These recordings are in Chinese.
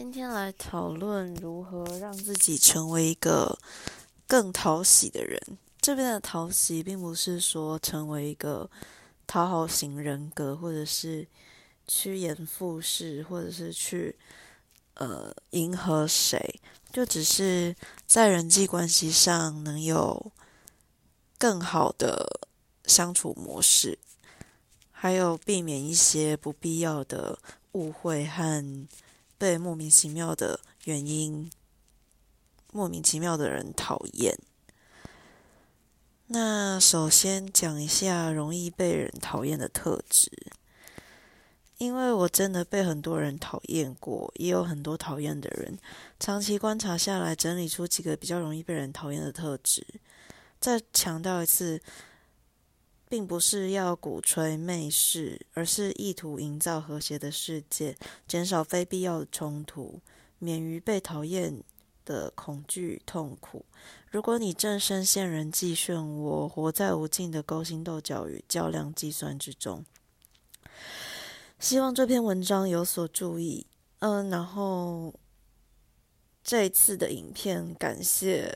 今天来讨论如何让自己成为一个更讨喜的人。这边的讨喜，并不是说成为一个讨好型人格，或者是趋炎附势，或者是去呃迎合谁，就只是在人际关系上能有更好的相处模式，还有避免一些不必要的误会和。被莫名其妙的原因，莫名其妙的人讨厌。那首先讲一下容易被人讨厌的特质，因为我真的被很多人讨厌过，也有很多讨厌的人。长期观察下来，整理出几个比较容易被人讨厌的特质。再强调一次。并不是要鼓吹媚事，而是意图营造和谐的世界，减少非必要的冲突，免于被讨厌的恐惧痛苦。如果你正深陷人际漩涡，活在无尽的勾心斗角与较量计算之中，希望这篇文章有所注意。嗯，然后这一次的影片，感谢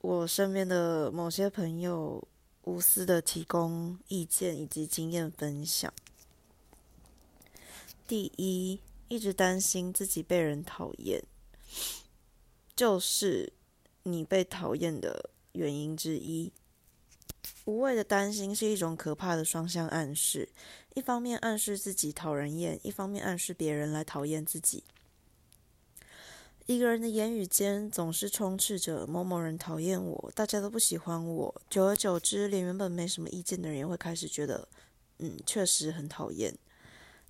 我身边的某些朋友。无私的提供意见以及经验分享。第一，一直担心自己被人讨厌，就是你被讨厌的原因之一。无谓的担心是一种可怕的双向暗示，一方面暗示自己讨人厌，一方面暗示别人来讨厌自己。一个人的言语间总是充斥着某某人讨厌我，大家都不喜欢我。久而久之，连原本没什么意见的人也会开始觉得，嗯，确实很讨厌。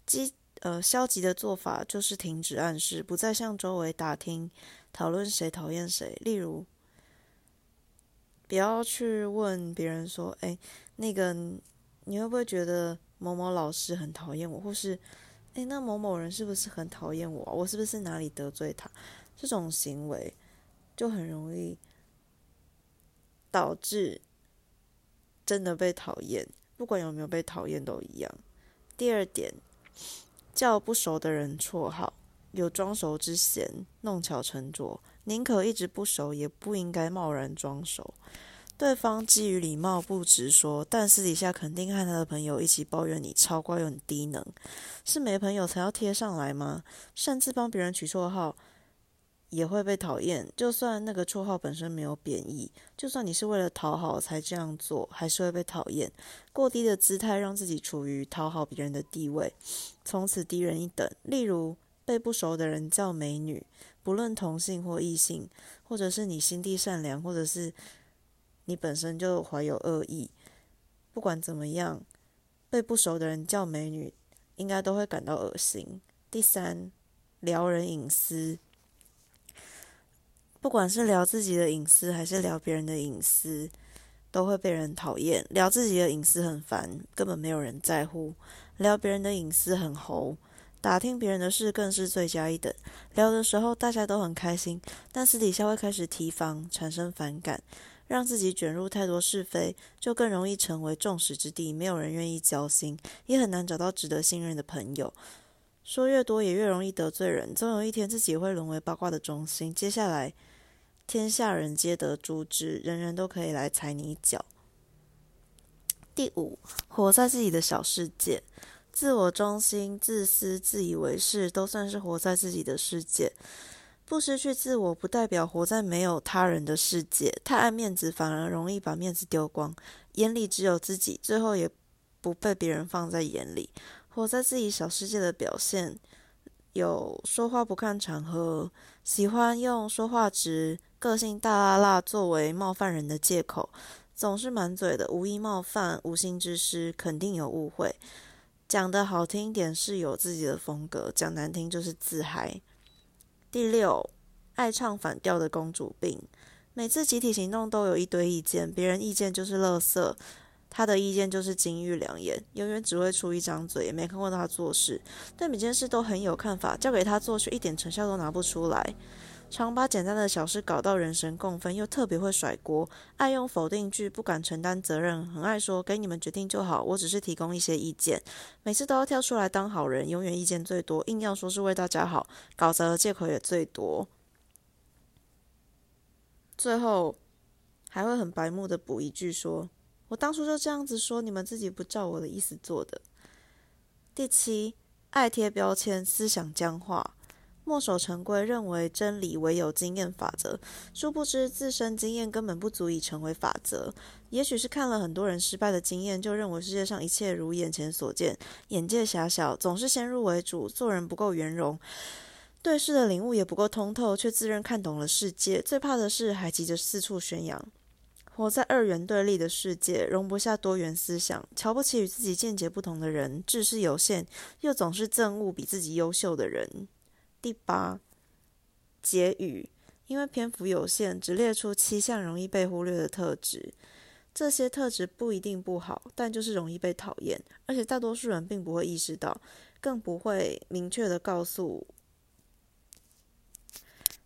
积呃，消极的做法就是停止暗示，不再向周围打听、讨论谁讨厌谁。例如，不要去问别人说：“哎，那个你会不会觉得某某老师很讨厌我？”或是“哎，那某某人是不是很讨厌我？我是不是哪里得罪他？”这种行为就很容易导致真的被讨厌，不管有没有被讨厌都一样。第二点，叫不熟的人绰号，有装熟之嫌，弄巧成拙，宁可一直不熟，也不应该贸然装熟。对方基于礼貌不直说，但私底下肯定和他的朋友一起抱怨你超怪又很低能，是没朋友才要贴上来吗？擅自帮别人取绰号。也会被讨厌，就算那个绰号本身没有贬义，就算你是为了讨好才这样做，还是会被讨厌。过低的姿态让自己处于讨好别人的地位，从此低人一等。例如被不熟的人叫美女，不论同性或异性，或者是你心地善良，或者是你本身就怀有恶意，不管怎么样，被不熟的人叫美女，应该都会感到恶心。第三，撩人隐私。不管是聊自己的隐私，还是聊别人的隐私，都会被人讨厌。聊自己的隐私很烦，根本没有人在乎；聊别人的隐私很猴，打听别人的事更是罪加一等。聊的时候大家都很开心，但私底下会开始提防，产生反感，让自己卷入太多是非，就更容易成为众矢之的，没有人愿意交心，也很难找到值得信任的朋友。说越多也越容易得罪人，总有一天自己会沦为八卦的中心。接下来。天下人皆得诛之，人人都可以来踩你脚。第五，活在自己的小世界，自我中心、自私、自以为是，都算是活在自己的世界。不失去自我，不代表活在没有他人的世界。太爱面子，反而容易把面子丢光。眼里只有自己，最后也不被别人放在眼里。活在自己小世界的表现，有说话不看场合，喜欢用说话直。个性大辣辣作为冒犯人的借口，总是满嘴的无意冒犯，无心之失，肯定有误会。讲的好听一点是有自己的风格，讲难听就是自嗨。第六，爱唱反调的公主病，每次集体行动都有一堆意见，别人意见就是垃圾，他的意见就是金玉良言，永远只会出一张嘴，也没看过他做事，对每件事都很有看法，交给他做却一点成效都拿不出来。常把简单的小事搞到人神共愤，又特别会甩锅，爱用否定句，不敢承担责任，很爱说“给你们决定就好，我只是提供一些意见”，每次都要跳出来当好人，永远意见最多，硬要说是为大家好，搞砸的借口也最多。最后还会很白目的补一句说：“我当初就这样子说，你们自己不照我的意思做的。”第七，爱贴标签，思想僵化，墨守成规，认为真理唯有经验法则，殊不知自身经验根本不足以成为法则。也许是看了很多人失败的经验，就认为世界上一切如眼前所见，眼界狭小，总是先入为主，做人不够圆融，对事的领悟也不够通透，却自认看懂了世界。最怕的是还急着四处宣扬。活在二元对立的世界，容不下多元思想，瞧不起与自己见解不同的人，知识有限，又总是憎恶比自己优秀的人。第八，结语，因为篇幅有限，只列出七项容易被忽略的特质。这些特质不一定不好，但就是容易被讨厌，而且大多数人并不会意识到，更不会明确的告诉。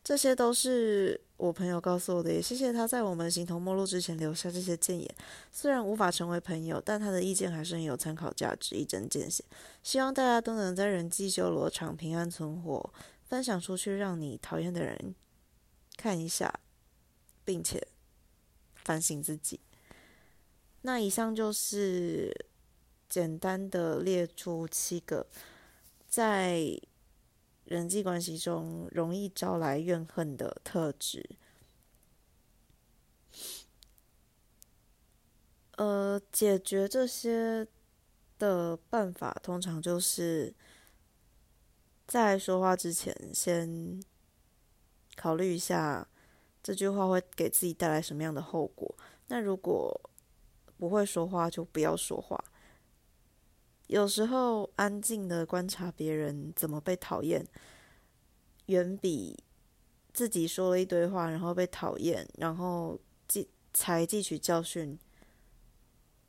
这些都是我朋友告诉我的，也谢谢他在我们形同陌路之前留下这些建言。虽然无法成为朋友，但他的意见还是很有参考价值，一针见血。希望大家都能在人际修罗场平安存活，分享出去，让你讨厌的人看一下，并且反省自己。那以上就是简单的列出七个在。人际关系中容易招来怨恨的特质，呃，解决这些的办法通常就是在说话之前先考虑一下这句话会给自己带来什么样的后果。那如果不会说话，就不要说话。有时候安静的观察别人怎么被讨厌，远比自己说了一堆话然后被讨厌，然后记才汲取教训，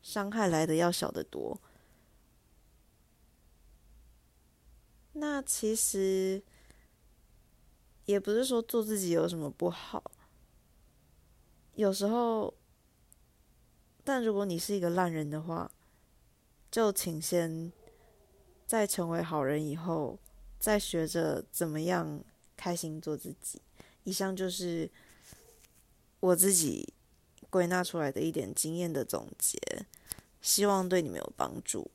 伤害来的要小得多。那其实也不是说做自己有什么不好，有时候，但如果你是一个烂人的话。就请先在成为好人以后，再学着怎么样开心做自己。以上就是我自己归纳出来的一点经验的总结，希望对你们有帮助。